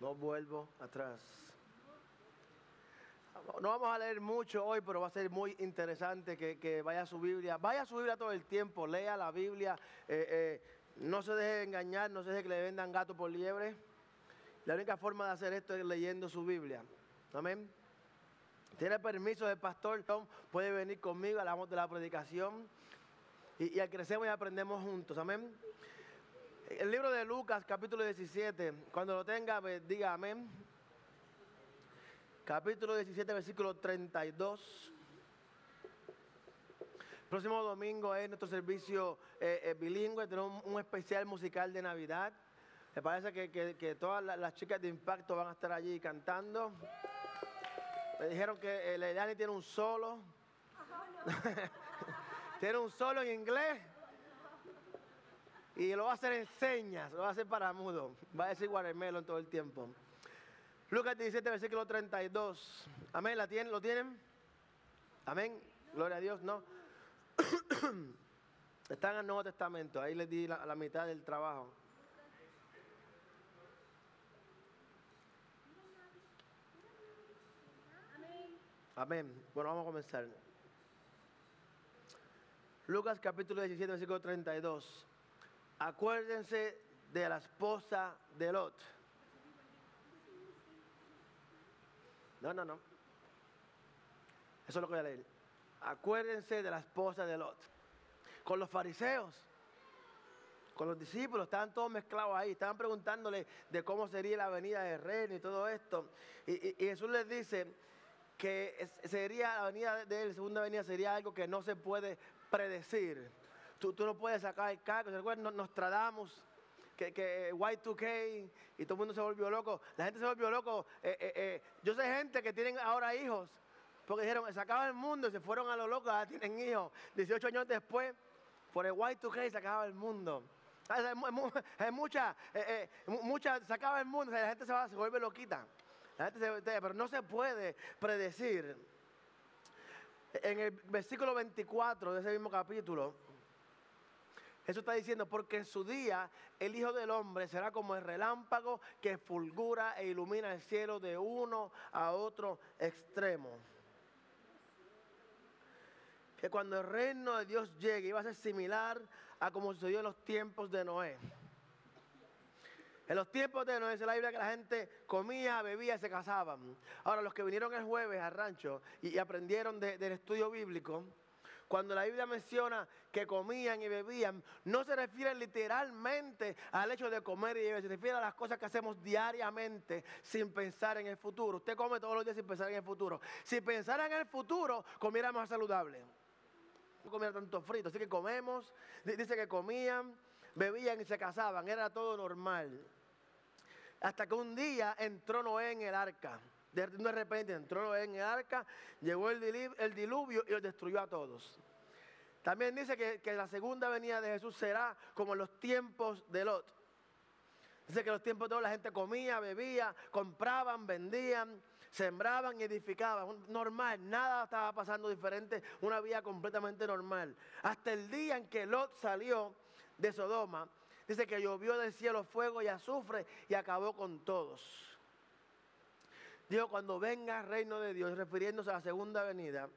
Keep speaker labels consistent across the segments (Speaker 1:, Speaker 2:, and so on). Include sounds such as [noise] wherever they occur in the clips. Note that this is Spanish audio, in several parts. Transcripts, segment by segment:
Speaker 1: No vuelvo atrás. No vamos a leer mucho hoy, pero va a ser muy interesante que, vaya a su Biblia. Vaya a su Biblia todo el tiempo, lea la Biblia. Eh, eh, no se deje engañar, no se deje que le vendan gato por liebre. La única forma de hacer esto es leyendo su Biblia. Amén. Tiene permiso del pastor Tom, puede venir conmigo, hablamos de la predicación. Y, y crecemos y aprendemos juntos. Amén. El libro de Lucas, capítulo 17, cuando lo tenga, diga amén. Capítulo 17, versículo 32. Próximo domingo es nuestro servicio eh, eh, bilingüe, tenemos un, especial musical de Navidad. Me parece que, todas las, chicas de impacto van a estar allí cantando. Me dijeron que el eh, tiene un solo. [laughs] tiene un solo en inglés. Y lo va a hacer en señas, lo va a hacer para mudo. Va a decir en todo el tiempo. Lucas 17, versículo 32. Amén, ¿la tienen? ¿Lo tienen? Amén. Gloria a Dios, ¿no? [clears throat] Están en el Nuevo Testamento, ahí les di la, la mitad del trabajo. Amén. Bueno, vamos a comenzar. Lucas capítulo 17, versículo 32 acuérdense de la esposa de Lot. No, no, no. Eso es lo que voy a leer. Acuérdense de la esposa de Lot. Con los fariseos, con los discípulos, estaban todos mezclados ahí. Estaban preguntándole de cómo sería la venida de reino y todo esto. Y, Jesús les dice que sería la venida de él, segunda venida, sería algo que no se puede predecir. Tú, no puedes sacar el caco. ¿Se Nos tratamos que, que Y2K y todo el mundo se volvió loco. La gente se volvió loco. Eh, eh, eh, yo sé gente que tienen ahora hijos porque dijeron, se acaba el mundo y se fueron a lo loco, ahora tienen hijos. 18 años después, por el Y2K se el mundo. Hay mucha, mucha, se acaba el mundo, la gente se, se vuelve loquita. La gente pero no se puede predecir. En el versículo 24 de ese mismo capítulo, eso está diciendo, porque en su día el Hijo del Hombre será como el relámpago que fulgura e ilumina el cielo de uno a otro extremo. Que cuando el reino de Dios llegue iba a ser similar a como sucedió en los tiempos de Noé. En los tiempos de Noé, dice la Biblia que la gente comía, bebía y se casaban. Ahora, los que vinieron el jueves al rancho y, aprendieron del estudio bíblico, cuando la Biblia menciona que comían y bebían, no se refiere literalmente al hecho de comer y beber, se refiere a las cosas que hacemos diariamente sin pensar en el futuro. Usted come todos los días sin pensar en el futuro. Si pensara en el futuro, comiera más saludable. No comiera tanto frito, así que comemos, dice que comían, bebían y se casaban, era todo normal. Hasta que un día entró Noé en el arca. De repente entró en el arca, llegó el diluvio y los destruyó a todos. También dice que, la segunda venida de Jesús será como los tiempos de Lot. Dice que los tiempos de Lot la gente comía, bebía, compraban, vendían, sembraban y edificaban. Normal, nada estaba pasando diferente, una vida completamente normal. Hasta el día en que Lot salió de Sodoma, dice que llovió del cielo fuego y azufre y acabó con todos. Dijo, cuando venga el reino de Dios, refiriéndose a la segunda venida,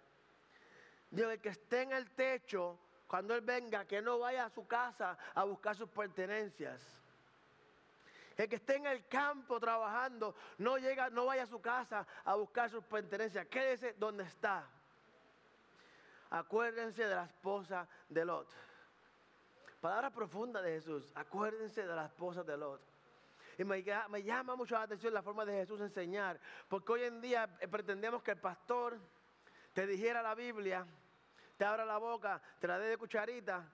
Speaker 1: dijo, el que esté en el techo, cuando Él venga, que no vaya a su casa a buscar sus pertenencias. El que esté en el campo trabajando, no, llega, no vaya a su casa a buscar sus pertenencias. Quédese donde está. Acuérdense de la esposa de Lot. Palabra profunda de Jesús. Acuérdense de la esposa de Lot. Y me, llama mucho la atención la forma de Jesús enseñar, porque hoy en día eh, pretendemos que el pastor te dijera la Biblia, te abra la boca, te la dé de cucharita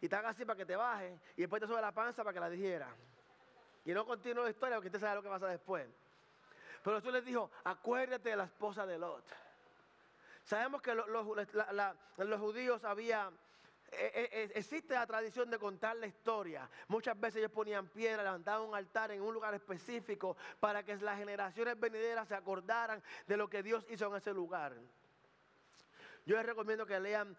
Speaker 1: y te haga así para que te baje y después te sube la panza para que la dijera. Y no continúe la historia porque usted sabe lo que pasa después. Pero Jesús les dijo, acuérdate de la esposa de Lot. Sabemos que los judíos había existe la tradición de contar la historia. Muchas veces ellos ponían piedra, levantaban un altar en un lugar específico para que las generaciones venideras se acordaran de lo que Dios hizo en ese lugar. Yo les recomiendo que lean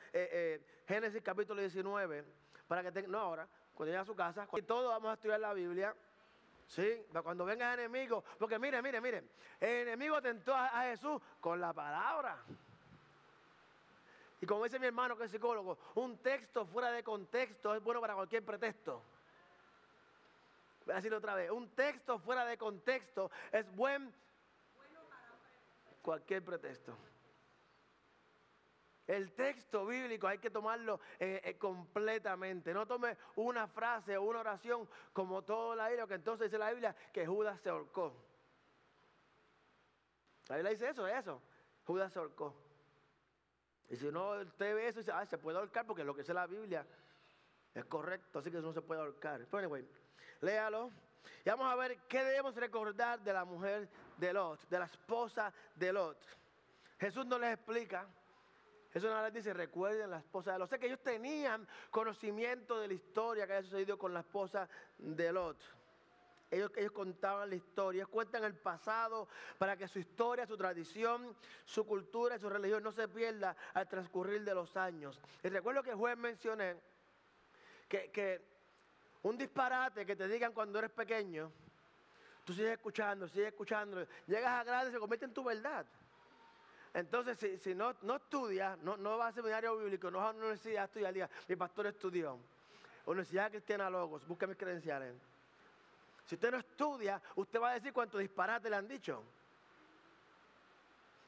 Speaker 1: Génesis capítulo 19 para que no ahora, cuando lleguen a su casa, y todos vamos a estudiar la Biblia. ¿Sí? Cuando venga el enemigo, porque mire, mire, mire, el enemigo tentó a, Jesús con la palabra. Y como dice mi hermano que es psicólogo, un texto fuera de contexto es bueno para cualquier pretexto. Voy a decirlo otra vez, un texto fuera de contexto es buen cualquier pretexto. El texto bíblico hay que tomarlo eh, eh, completamente. No tome una frase o una oración como todo la Biblia, que entonces dice la Biblia que Judas se ahorcó. La Biblia dice eso, eso. Judas se ahorcó. Y si no usted ve eso, dice, ah, se puede ahorcar porque lo que dice la Biblia es correcto, así que eso no se puede ahorcar. Pero anyway, léalo. Y vamos a ver qué debemos recordar de la mujer de Lot, de la esposa de Lot. Jesús no les explica. Jesús no les dice, recuerden la esposa de Lot. O sea que ellos tenían conocimiento de la historia que había sucedido con la esposa de Lot. Ellos, ellos, contaban la historia, cuentan el pasado para que su historia, su tradición, su cultura y su religión no se pierda al transcurrir de los años. Y recuerdo que juez mencioné que, que un disparate que te digan cuando eres pequeño, tú sigues escuchando, sigues escuchando, llegas a grande y se convierte en tu verdad. Entonces, si, no, no estudias, no, no vas a seminario bíblico, no vas a una universidad a estudiar, mi pastor estudió. Universidad Cristiana Logos, busca mis credenciales. Si usted no estudia, usted va a decir cuánto disparate le han dicho.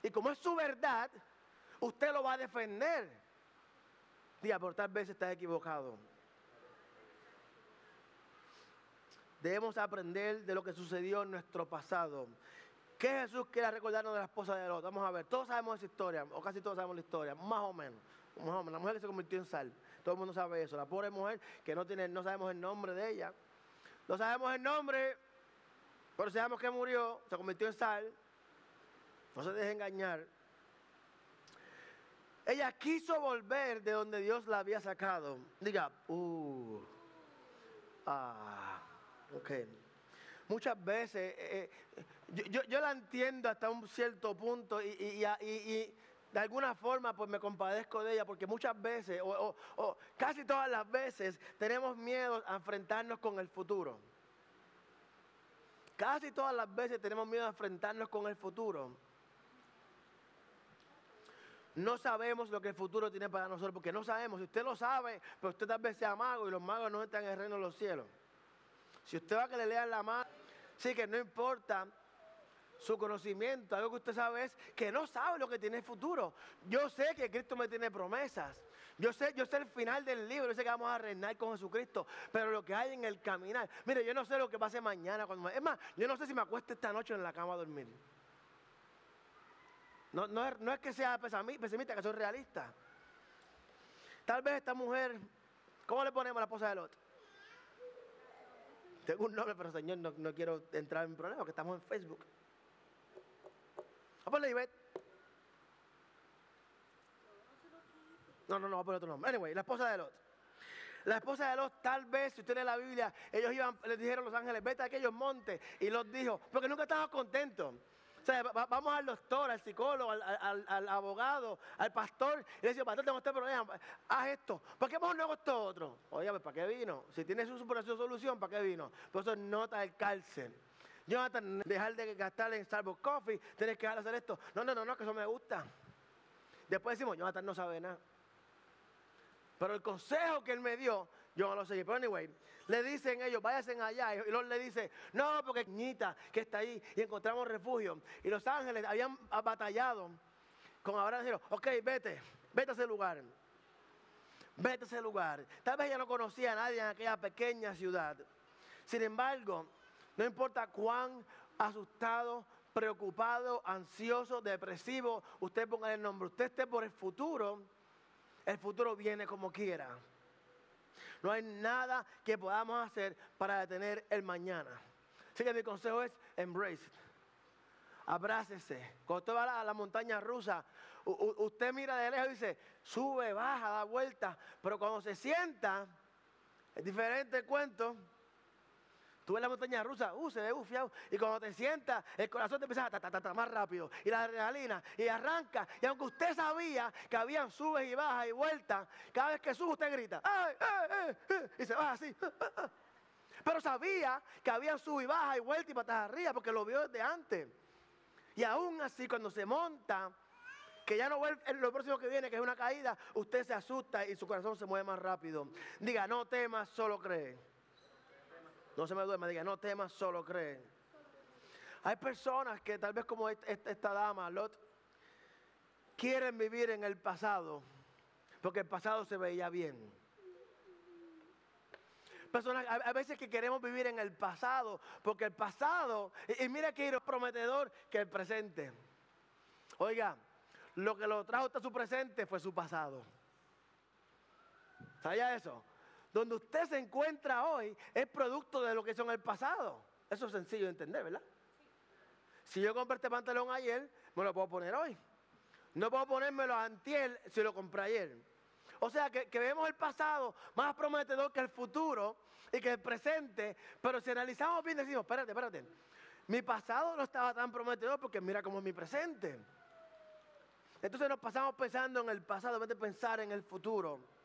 Speaker 1: Y como es su verdad, usted lo va a defender. Diga, por tal vez está equivocado. Debemos aprender de lo que sucedió en nuestro pasado. ¿Qué Jesús quiere recordarnos de la esposa de Lot? Vamos a ver, todos sabemos esa historia, o casi todos sabemos la historia, más o menos. Más o menos. La mujer que se convirtió en sal. Todo el mundo sabe eso. La pobre mujer que no, tiene, no sabemos el nombre de ella. No sabemos el nombre, pero sabemos que murió, se convirtió en sal. No se deje engañar. Ella quiso volver de donde Dios la había sacado. Diga, uh, ah. Ok. Muchas veces, eh, eh, yo, la entiendo hasta un cierto punto y, de alguna forma pues me compadezco de ella porque muchas veces, o, casi todas las veces, tenemos miedo a enfrentarnos con el futuro. Casi todas las veces tenemos miedo a enfrentarnos con el futuro. No sabemos lo que el futuro tiene para nosotros, porque no sabemos. Si usted lo sabe, pero usted tal vez sea mago y los magos no están en el reino de los cielos. Si usted va a que le lean la mano, sí que no importa su conocimiento, algo que usted sabe es que no sabe lo que tiene el futuro. Yo sé que Cristo me tiene promesas. Yo sé, yo sé el final del libro, yo sé que vamos a reinar con Jesucristo, pero lo que hay en el caminar, mire, yo no sé lo que pase mañana. Cuando es más, yo no sé si me acuesto esta noche en la cama a dormir. No, no, es, no que sea pesimista, que soy realista. Tal vez esta mujer, ¿cómo le ponemos a la esposa de Lot? Tengo un nombre, pero señor, no, quiero entrar en problemas, porque estamos en Facebook. A ponerle Ivette. No, no, no, voy a poner otro nombre. Anyway, la esposa de Lot. La esposa de Lot, tal vez, si usted lee la Biblia, ellos iban, les dijeron a los ángeles, vete a aquellos montes. Y los dijo, porque nunca estaban contentos vamos al doctor, al psicólogo, al, abogado, al pastor, y le dice, pastor, tengo este problema, haz esto. ¿Para qué mejor no hago esto otro? Oye, pues, ¿para qué vino? Si tienes su solución, ¿para qué vino? Por eso nota el cárcel. Jonathan, dejar de gastar en Starbucks Coffee, tienes que dejar de hacer esto. No, no, no, no, que eso me gusta. Después decimos, Jonathan no sabe nada. Pero el consejo que él me dio, yo no lo seguí. Pero anyway, le dicen ellos, váyanse allá. Y los le dice, no, porque niñita que está ahí y encontramos refugio. Y los ángeles habían batallado con Abraham. Dijeron, ok, vete, vete a ese lugar. Vete a ese lugar. Tal vez ella no conocía a nadie en aquella pequeña ciudad. Sin embargo, no importa cuán asustado, preocupado, ansioso, depresivo, usted ponga el nombre, usted esté por el futuro, el futuro viene como quiera. No hay nada que podamos hacer para detener el mañana. Así que mi consejo es embrace Abrácese. Cuando usted va a la, montaña rusa, usted mira de lejos y dice, sube, baja, da vuelta. Pero cuando se sienta, es diferente el cuento. Tú ves la montaña rusa, uh, se ve bufiado. Y cuando te sientas, el corazón te empieza a ta, más rápido. Y la adrenalina, y arranca. Y aunque usted sabía que habían subes y bajas y vueltas, cada vez que sube usted grita, ¡ay, ay, ay! Y se baja así. Pero sabía que había sub y baja y vuelta y patas arriba porque lo vio desde antes. Y aún así, cuando se monta, que ya no vuelve, lo próximo que viene, que es una caída, usted se asusta y su corazón se mueve más rápido. Diga, no temas, solo cree. No se me duerma, diga, no temas, solo cree. Hay personas que tal vez como esta, dama, Lot, quieren vivir en el pasado, porque el pasado se veía bien. Personas, a, veces que queremos vivir en el pasado, porque el pasado, y, mira que es prometedor que el presente. Oiga, lo que lo trajo hasta su presente fue su pasado. ¿Sabía eso? Donde usted se encuentra hoy es producto de lo que son el pasado. Eso es sencillo de entender, ¿verdad? Si yo compré este pantalón ayer, me lo puedo poner hoy. No puedo ponérmelo antier si lo compré ayer. O sea que, vemos el pasado más prometedor que el futuro y que el presente, pero si analizamos bien decimos, espérate, espérate, mi pasado no estaba tan prometedor porque mira cómo es mi presente. Entonces nos pasamos pensando en el pasado en vez de pensar en el futuro.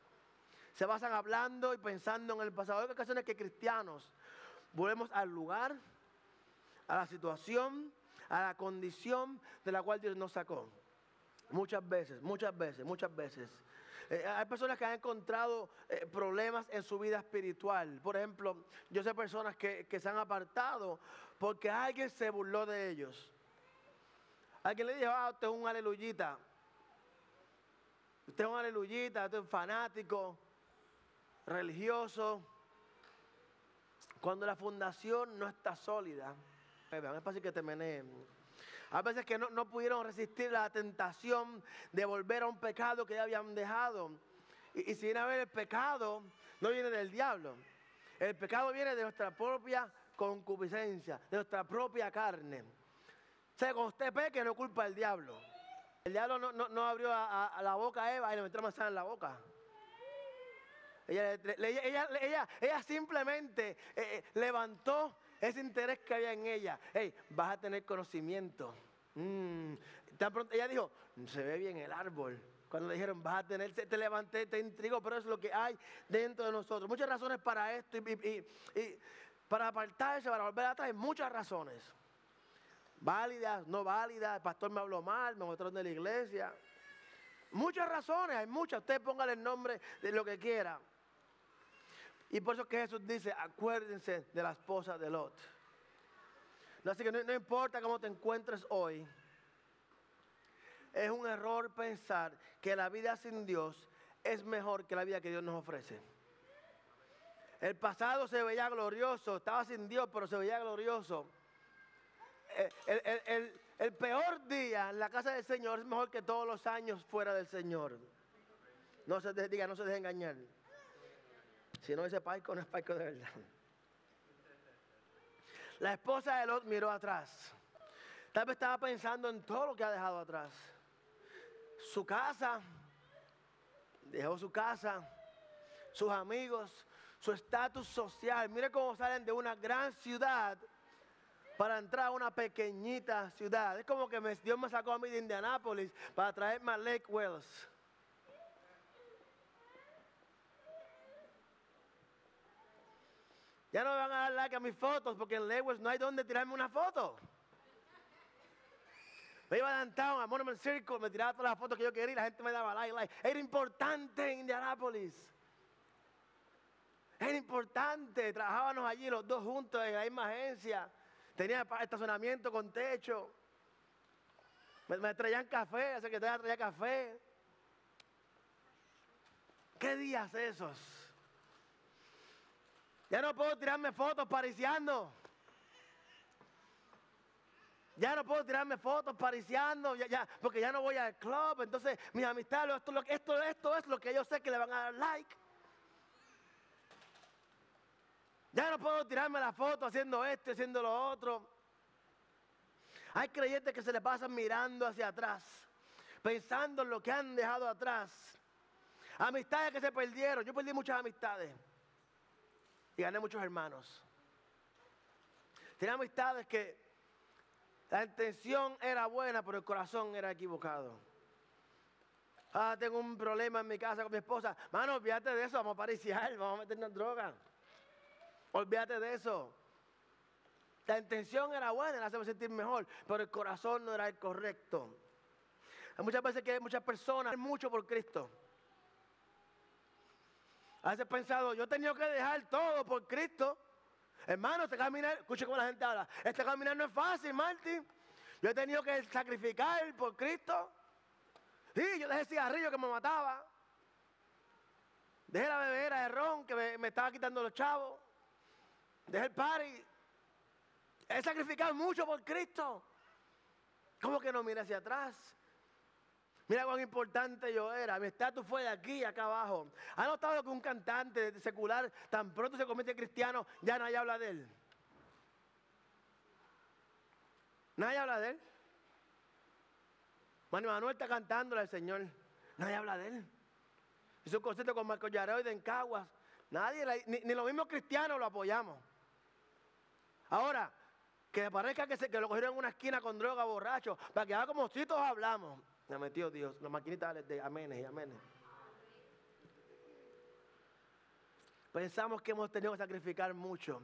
Speaker 1: Se basan hablando y pensando en el pasado. Hay ocasiones que cristianos volvemos al lugar, a la situación, a la condición de la cual Dios nos sacó. Muchas veces, muchas veces, muchas veces. Eh, hay personas que han encontrado eh, problemas en su vida espiritual. Por ejemplo, yo sé personas que, se han apartado porque alguien se burló de ellos. Alguien le dijo, ah, usted es un aleluyita. Usted es un aleluyita, usted es un fanático, religioso. Cuando la fundación no está sólida, es fácil que te meneen. A veces que no, pudieron resistir la tentación de volver a un pecado que ya habían dejado. Y, y sin haber el pecado, no viene del diablo. El pecado viene de nuestra propia concupiscencia, de nuestra propia carne. O sea, cuando usted peque, no culpa del diablo. El diablo no, abrió a, la boca a Eva y le metió manzana en la boca. Ella, ella, simplemente eh, eh, levantó ese interés que había en ella. Hey, vas a tener conocimiento. Mm, pronto, ella dijo, se ve bien el árbol. Cuando le dijeron, vas a tener, te levanté, te intrigo, pero es lo que hay dentro de nosotros. Muchas razones para esto y, para apartarse, para volver atrás, hay muchas razones. Válidas, no válidas, el pastor me habló mal, me mostraron de la iglesia. Muchas razones, hay muchas. Usted póngale el nombre de lo que quiera. Y por eso que Jesús dice, acuérdense de la esposa de Lot. Así que no, importa cómo te encuentres hoy, es un error pensar que la vida sin Dios es mejor que la vida que Dios nos ofrece. El pasado se veía glorioso, estaba sin Dios, pero se veía glorioso. El, el, peor día en la casa del Señor es mejor que todos los años fuera del Señor. No se diga, no se deje engañar. Si no, ese paico no es paico de verdad. La esposa de Lot miró atrás. Tal vez estaba pensando en todo lo que ha dejado atrás. Su casa, dejó su casa, sus amigos, su estatus social. Mire cómo salen de una gran ciudad para entrar a una pequeñita ciudad. Es como que Dios me sacó a mí de Indianápolis para traerme a Lake Wells. Ya no me van a dar like a mis fotos porque en Lewis no hay donde tirarme una foto. Me iba a downtown, a Monument Circle, me tiraba todas las fotos que yo quería y la gente me daba like, like. Era importante en Indianapolis. Era importante. Trabajábamos allí los dos juntos en la misma agencia. Tenía estacionamiento con techo. Me, traían café, la secretaria traía café. ¿Qué días esos? Ya no puedo tirarme fotos pariciando. Ya no puedo tirarme fotos pariciando, ya, ya, porque ya no voy al club. Entonces, mis amistades, esto, esto, esto es lo que yo sé que le van a dar like. Ya no puedo tirarme la foto haciendo esto, haciendo lo otro. Hay creyentes que se le pasan mirando hacia atrás, pensando en lo que han dejado atrás. Amistades que se perdieron. Yo perdí muchas amistades y gané muchos hermanos. Tenía amistades que la intención era buena, pero el corazón era equivocado. Ah, tengo un problema en mi casa con mi esposa. Mano, olvídate de eso, vamos a pariciar, [laughs] vamos a meternos en droga. Olvídate de eso. La intención era buena, la hacerme sentir mejor, pero el corazón no era el correcto. Hay muchas veces que hay muchas personas, mucho por Cristo. A veces pensado, yo he tenido que dejar todo por Cristo. Hermano, este caminar, escuche cómo la gente habla, este caminar no es fácil, Martín. Yo he tenido que sacrificar por Cristo. Sí, yo dejé el cigarrillo que me mataba. Dejé la bebera de ron que me, me estaba quitando los chavos. Dejé el party. He sacrificado mucho por Cristo. ¿Cómo que no mira hacia atrás? Mira cuán importante yo era. Mi estatus fue de aquí, acá abajo. ¿Ha notado que un cantante secular tan pronto se convierte en cristiano, ya nadie habla de él? Nadie habla de él. Manuel está cantándole al Señor. Nadie habla de él. Hizo un concierto con Marco Yaroide en Caguas. Nadie, ni, los mismos cristianos lo apoyamos. Ahora, que parezca que, se, que lo cogieron en una esquina con droga, borracho, para que haga como si hablamos. Me metió Dios, la maquinita de amenes y amenes. Pensamos que hemos tenido que sacrificar mucho.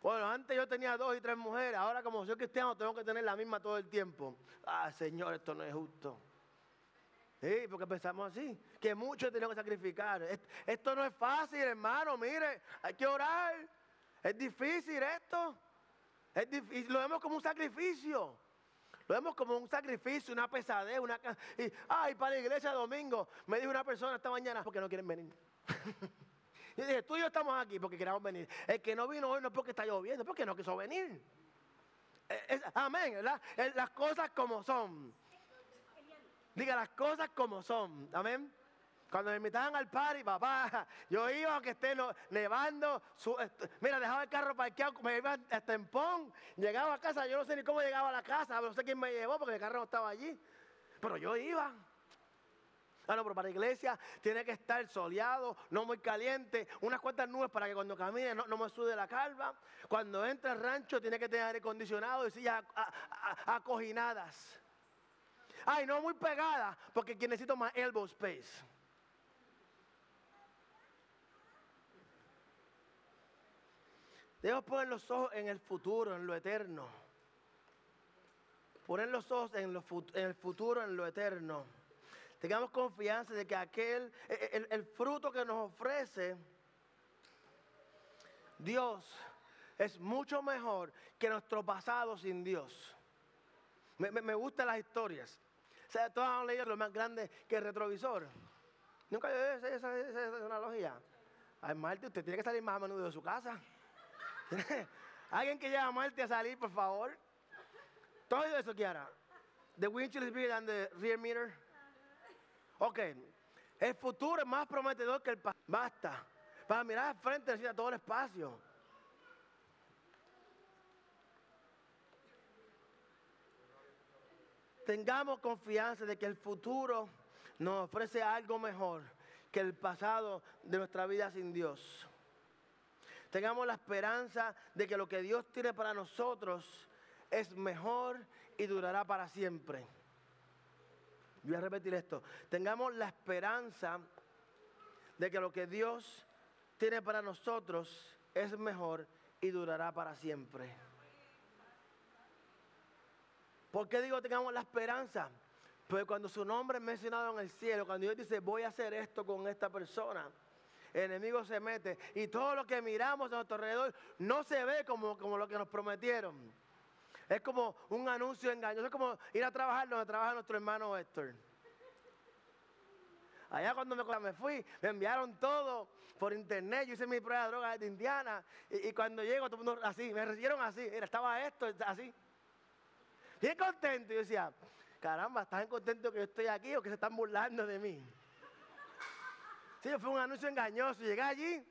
Speaker 1: Bueno, antes yo tenía dos y tres mujeres, ahora como soy cristiano tengo que tener la misma todo el tiempo. Ah, Señor, esto no es justo. Sí, porque pensamos así, que muchos tenemos que sacrificar. Esto no es fácil, hermano, mire, hay que orar. Es difícil esto. Es difícil, lo vemos como un sacrificio. Vemos como un sacrificio, una pesadez, una... Y, ay, para la iglesia domingo, me dijo una persona esta mañana, porque no quieren venir. [laughs] yo dije, tú y yo estamos aquí porque queremos venir. El que no vino hoy no es porque está lloviendo, es porque no quiso venir. amén, ¿verdad? las cosas como son. Diga las cosas como son. Amén. Cuando me invitaban al party, papá, yo iba aunque esté nevando. mira, dejaba el carro parqueado, me iba a Tempón, llegaba a casa, yo no sé ni cómo llegaba a la casa, no sé quién me llevó porque el carro no estaba allí. Pero yo iba. Ah, no, pero para la iglesia tiene que estar soleado, no muy caliente, unas cuantas nubes para que cuando camine no, me sude la calva. Cuando entra al rancho tiene que tener aire acondicionado y sillas acoginadas. Ay, no muy pegada, porque necesito más elbow space. Debemos poner los ojos en el futuro, en lo eterno. Poner los ojos en, el futuro, en lo eterno. Tengamos confianza de que aquel, e, e, el, fruto que nos ofrece Dios es mucho mejor que nuestro pasado sin Dios. Me, gustan las historias. O sea, todos han leído lo más grande que el retrovisor. Nunca he esa, esa, esa, analogía. Ay, Marte, usted tiene que salir más a menudo de su casa. [laughs] Alguien que lleva a Marte a salir, por favor. Todo eso, Kiara. The windshield is bigger than the rear mirror. Ok. El futuro es más prometedor que el pasado. Basta. Para mirar al frente necesita todo el espacio. Tengamos confianza de que el futuro nos ofrece algo mejor que el pasado de nuestra vida sin Dios. Tengamos la esperanza de que lo que Dios tiene para nosotros es mejor y durará para siempre. Voy a repetir esto. Tengamos la esperanza de que lo que Dios tiene para nosotros es mejor y durará para siempre. ¿Por qué digo tengamos la esperanza? Porque cuando su nombre es mencionado en el cielo, cuando Dios dice voy a hacer esto con esta persona, el enemigo se mete y todo lo que miramos a nuestro alrededor no se ve como, como lo que nos prometieron. Es como un anuncio engañoso, es como ir a trabajar donde trabaja nuestro hermano Héctor. Allá cuando me, fui, me enviaron todo por internet. Yo hice mi prueba de droga de Indiana. Y, cuando llego, todo el mundo así, me recibieron así. estaba esto, así. Bien contento. Yo decía, caramba, ¿están contentos que yo estoy aquí o que se están burlando de mí? Sí, fue un anuncio engañoso. Llegué allí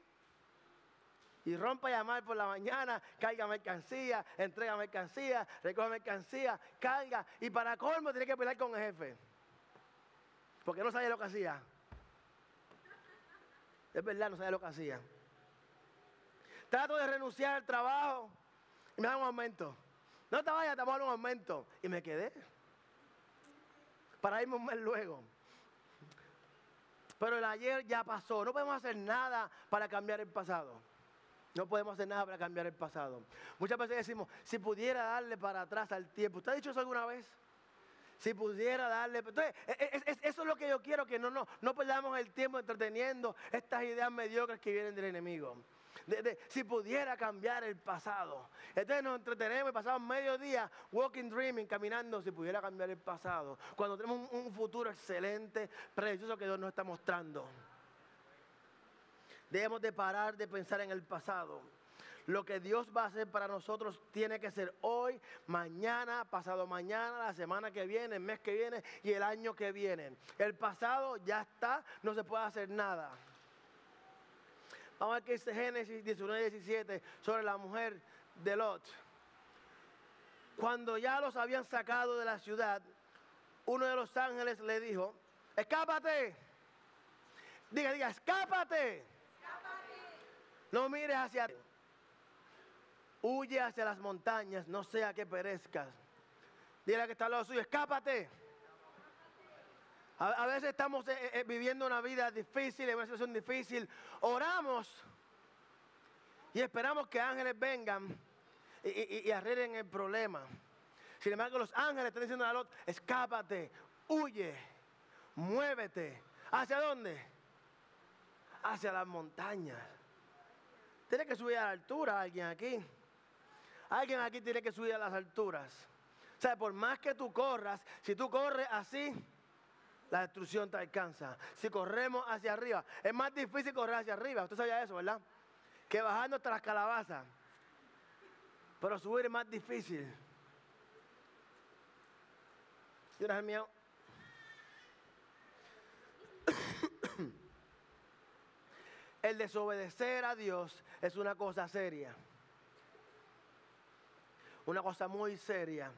Speaker 1: y rompa a llamar por la mañana, caiga mercancía, entrega mercancía, recoge mercancía, carga. Y para colmo tiene que pelear con el jefe. Porque no sabía lo que hacía. Es verdad, no sabía lo que hacía. Trato de renunciar al trabajo y me dan un aumento. No te vayas, te vamos a dar un aumento. Y me quedé. Para irme un mes luego. Pero el ayer ya pasó. No podemos hacer nada para cambiar el pasado. No podemos hacer nada para cambiar el pasado. Muchas veces decimos, si pudiera darle para atrás al tiempo. ¿Usted ha dicho eso alguna vez? Si pudiera darle. Entonces, e, e, eso es lo que yo quiero, que no, no, no perdamos el tiempo entreteniendo estas ideas mediocres que vienen del enemigo. Si pudiera cambiar el pasado. Entonces nos entretenemos y pasamos medio día walking, dreaming, caminando. Si pudiera cambiar el pasado. Cuando tenemos un, un futuro excelente, precioso que Dios nos está mostrando. Debemos de parar de pensar en el pasado. Lo que Dios va a hacer para nosotros tiene que ser hoy, mañana, pasado mañana, la semana que viene, el mes que viene y el año que viene. El pasado ya está, no se puede hacer nada. Vamos a ver qué dice Génesis 19, 17 sobre la mujer de Lot. Cuando ya los habían sacado de la ciudad, uno de los ángeles le dijo, escápate. Diga, diga, escápate. No mires hacia... Huye hacia las montañas, no sea que perezcas. Dile que está al lado suyo, escápate. A, veces estamos eh, eh, viviendo una vida difícil, en una situación difícil. Oramos y esperamos que ángeles vengan y, arreglen el problema. Sin embargo, los ángeles están diciendo a Lot, escápate, huye, muévete. ¿Hacia dónde? Hacia las montañas. Tiene que subir a la altura alguien aquí. Alguien aquí tiene que subir a las alturas. O sea, por más que tú corras, si tú corres así, la destrucción te alcanza. Si corremos hacia arriba, es más difícil correr hacia arriba. Usted sabía eso, ¿verdad? Que bajando hasta las calabazas. Pero subir es más difícil. ¿Tienes el mío? El desobedecer a Dios es una cosa seria. Una cosa muy seria.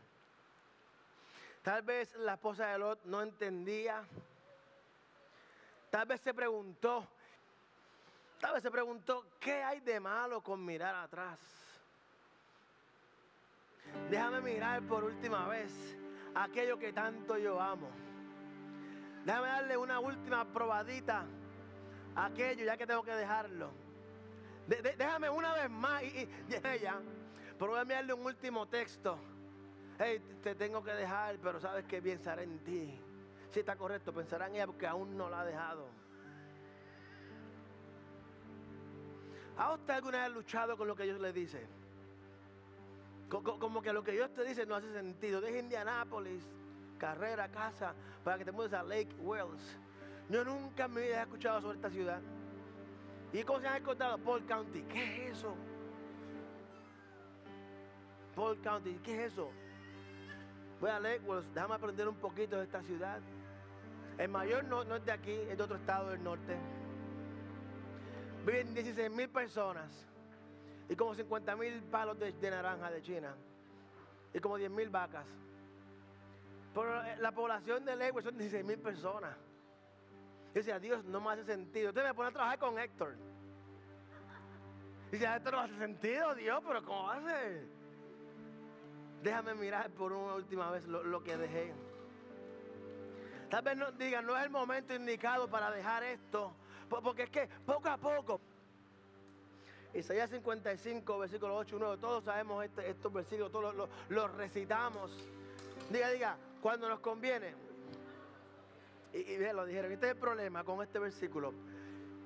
Speaker 1: Tal vez la esposa de Lot no entendía. Tal vez se preguntó. Tal vez se preguntó, ¿qué hay de malo con mirar atrás? Déjame mirar por última vez aquello que tanto yo amo. Déjame darle una última probadita aquello ya que tengo que dejarlo. déjame una vez más y, y [laughs] ella, pero a un último texto. Te tengo que dejar, pero sabes que pensaré en ti. Si está correcto, pensará en ella porque aún no la ha dejado. ¿Ha usted alguna vez luchado con lo que Dios le dice? Como que lo que Dios te dice no hace sentido. Deja Indianápolis, carrera, casa, para que te mudes a Lake Wells. Yo nunca me había escuchado sobre esta ciudad. ¿Y cómo se han encontrado? Paul County. ¿Qué es eso? Paul County. ¿Qué es eso? Voy a Lakewood, déjame aprender un poquito de esta ciudad. El mayor no, es de aquí, es de otro estado del norte. Viven 16 mil personas y como 50 mil palos de, naranja de China y como 10 mil vacas. Pero la población de Lakewood son 16 mil personas. Y decía, Dios, no me hace sentido. Usted me pone a trabajar con Héctor. Y decía, esto no hace sentido, Dios, pero ¿cómo hace? Déjame mirar por una última vez lo, que dejé. Tal vez nos digan, no es el momento indicado para dejar esto. Porque es que poco a poco. Isaías 55, versículo 8 9. Todos sabemos este, estos versículos, todos los recitamos. Diga, diga, cuando nos conviene. Y, y lo dijeron, este es el problema con este versículo.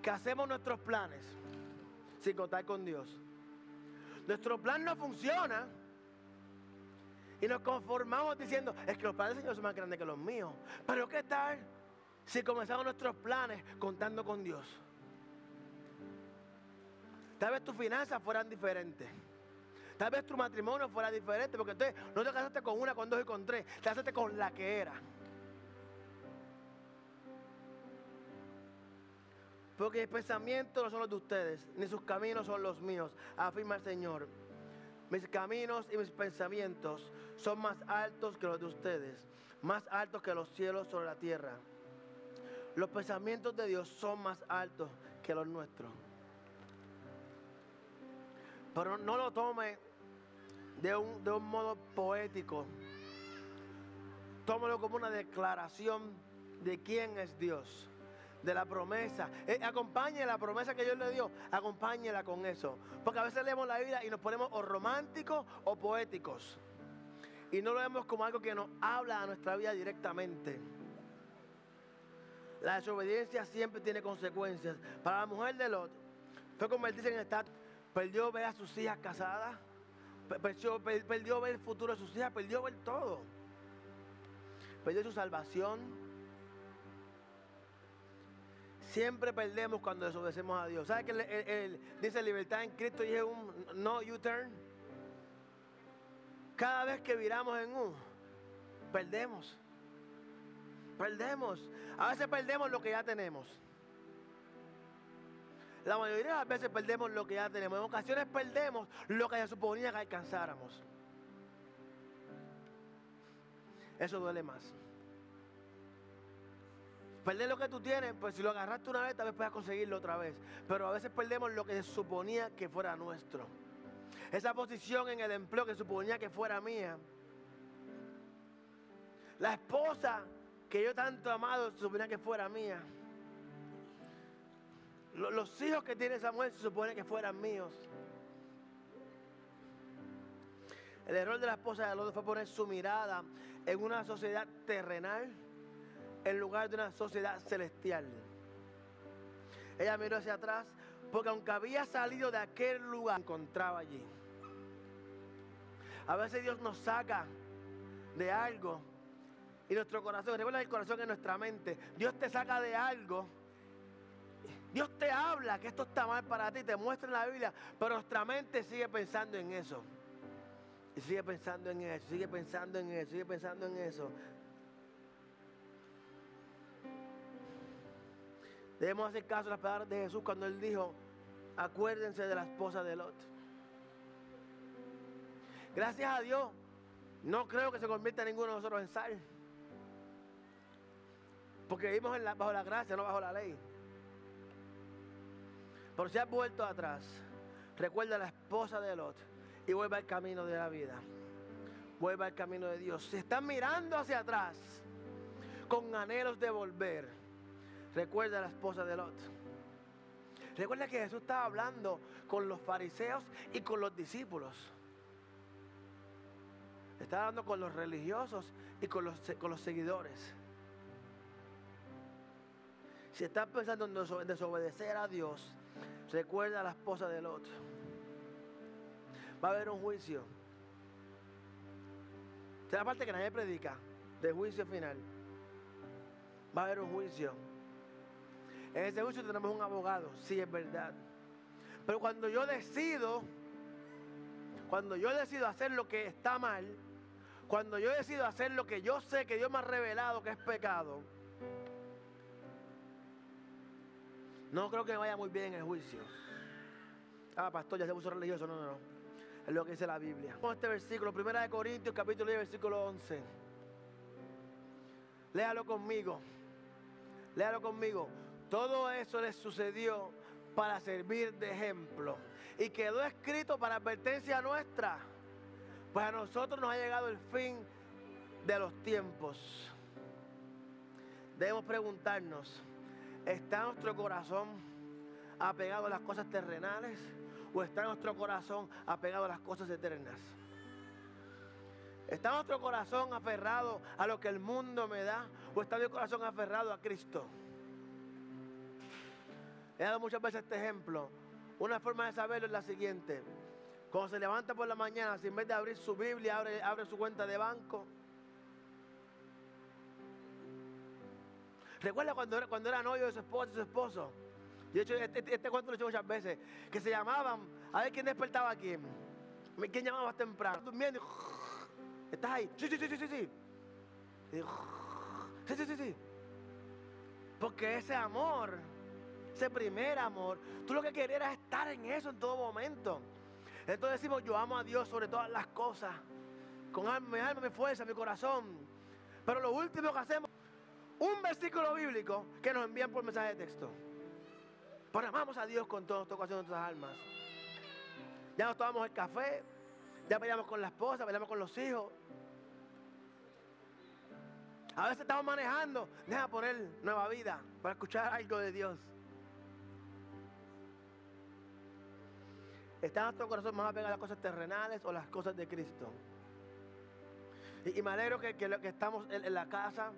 Speaker 1: Que hacemos nuestros planes sin contar con Dios. Nuestro plan no funciona. Y nos conformamos diciendo, es que los planes del Señor son más grandes que los míos. Pero ¿qué tal si comenzamos nuestros planes contando con Dios? Tal vez tus finanzas fueran diferentes. Tal vez tu matrimonio fuera diferente, porque entonces no te casaste con una, con dos y con tres, te casaste con la que era. Porque mis pensamientos no son los de ustedes, ni sus caminos son los míos, afirma el Señor. Mis caminos y mis pensamientos son más altos que los de ustedes, más altos que los cielos sobre la tierra. Los pensamientos de Dios son más altos que los nuestros. Pero no lo tome de un, de un modo poético. Tómalo como una declaración de quién es Dios de la promesa. Eh, acompañe la promesa que Dios le dio, acompáñela con eso. Porque a veces leemos la Biblia y nos ponemos o románticos o poéticos. Y no lo vemos como algo que nos habla a nuestra vida directamente. La desobediencia siempre tiene consecuencias. Para la mujer de Lot, fue convertirse en estatua. Perdió ver a sus hijas casadas. Perdió, perdió ver el futuro de sus hijas. Perdió ver todo. Perdió su salvación. Siempre perdemos cuando desobedecemos a Dios. ¿Sabe que dice libertad en Cristo y es un no U-turn? Cada vez que viramos en un, perdemos. Perdemos. A veces perdemos lo que ya tenemos. La mayoría de las veces perdemos lo que ya tenemos. En ocasiones perdemos lo que ya suponía que alcanzáramos. Eso duele más. Perder lo que tú tienes, pues si lo agarraste una vez, tal vez puedas conseguirlo otra vez. Pero a veces perdemos lo que se suponía que fuera nuestro. Esa posición en el empleo que suponía que fuera mía. La esposa que yo tanto amado se suponía que fuera mía. Los hijos que tiene Samuel se supone que fueran míos. El error de la esposa de Lot fue poner su mirada en una sociedad terrenal en lugar de una sociedad celestial. Ella miró hacia atrás porque aunque había salido de aquel lugar, encontraba allí. A veces Dios nos saca de algo y nuestro corazón, recuerda el corazón en nuestra mente. Dios te saca de algo. Dios te habla que esto está mal para ti, te muestra en la Biblia, pero nuestra mente sigue pensando en eso. Y sigue pensando en eso, sigue pensando en eso, sigue pensando en eso. Debemos hacer caso a las palabras de Jesús cuando Él dijo, acuérdense de la esposa de Lot. Gracias a Dios, no creo que se convierta ninguno de nosotros en sal. Porque vivimos bajo la gracia, no bajo la ley. Pero si has vuelto atrás, recuerda a la esposa de Lot y vuelve al camino de la vida. Vuelve al camino de Dios. Si están mirando hacia atrás con anhelos de volver, recuerda a la esposa de Lot. Recuerda que Jesús estaba hablando con los fariseos y con los discípulos. Estaba hablando con los religiosos y con los, con los seguidores. Si estás pensando en desobedecer a Dios, recuerda a la esposa del otro. Va a haber un juicio. Esta es la parte que nadie predica, de juicio final. Va a haber un juicio. En ese juicio tenemos un abogado, sí es verdad. Pero cuando yo decido, cuando yo decido hacer lo que está mal, cuando yo decido hacer lo que yo sé que Dios me ha revelado que es pecado, No creo que me vaya muy bien en el juicio. Ah, pastor, ya se puso religioso. No, no, no. Es lo que dice la Biblia. A este versículo, primera de Corintios, capítulo 10, versículo 11. Léalo conmigo. Léalo conmigo. Todo eso les sucedió para servir de ejemplo. Y quedó escrito para advertencia nuestra. Pues a nosotros nos ha llegado el fin de los tiempos. Debemos preguntarnos. ¿Está nuestro corazón apegado a las cosas terrenales o está nuestro corazón apegado a las cosas eternas? ¿Está nuestro corazón aferrado a lo que el mundo me da o está mi corazón aferrado a Cristo? He dado muchas veces este ejemplo. Una forma de saberlo es la siguiente. Cuando se levanta por la mañana, si en vez de abrir su Biblia, abre, su cuenta de banco, Recuerda cuando era, cuando era novio de su esposa y su esposo. De hecho, este, este, este, cuento lo he hecho muchas veces. Que se llamaban, a ver quién despertaba a quién. ¿Quién llamaba más temprano? Durmiendo. ¿Estás ahí? Sí, sí, sí, sí, sí. Sí, sí, sí, sí, sí. Porque ese amor, ese primer amor, tú lo que querías era estar en eso en todo momento. Entonces decimos, yo amo a Dios sobre todas las cosas. Con alma, mi alma, mi fuerza, mi corazón. Pero lo último que hacemos un versículo bíblico que nos envían por mensaje de texto. Pero amamos a Dios con todo nuestro corazón nuestras almas. Ya nos tomamos el café, ya peleamos con la esposa, peleamos con los hijos. A veces estamos manejando, deja poner nueva vida. para escuchar algo de Dios. ¿Está nuestro corazón más apegado a las cosas terrenales o las cosas de Cristo? Y, me alegro que, que, que estamos en, la casa,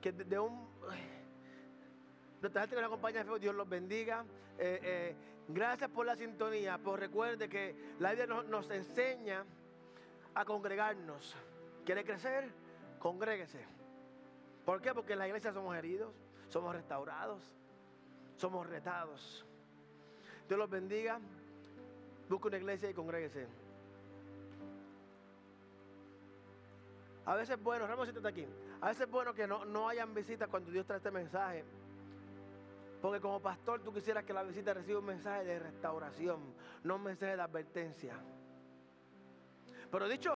Speaker 1: que de, de un... Nuestra gente que nos acompaña, Dios los bendiga. Eh, eh, gracias por la sintonía, pues recuerde que la nos, nos enseña a congregarnos. ¿Quiere crecer? Congréguese. ¿Por qué? Porque en la iglesia somos heridos, somos restaurados, somos retados. Dios los bendiga. Busque una iglesia y congréguese. A veces es bueno, Ramos, siéntate aquí. A veces es bueno que no, no hayan visitas cuando Dios trae este mensaje. Porque como pastor tú quisieras que la visita reciba un mensaje de restauración, no un mensaje de advertencia. Pero dicho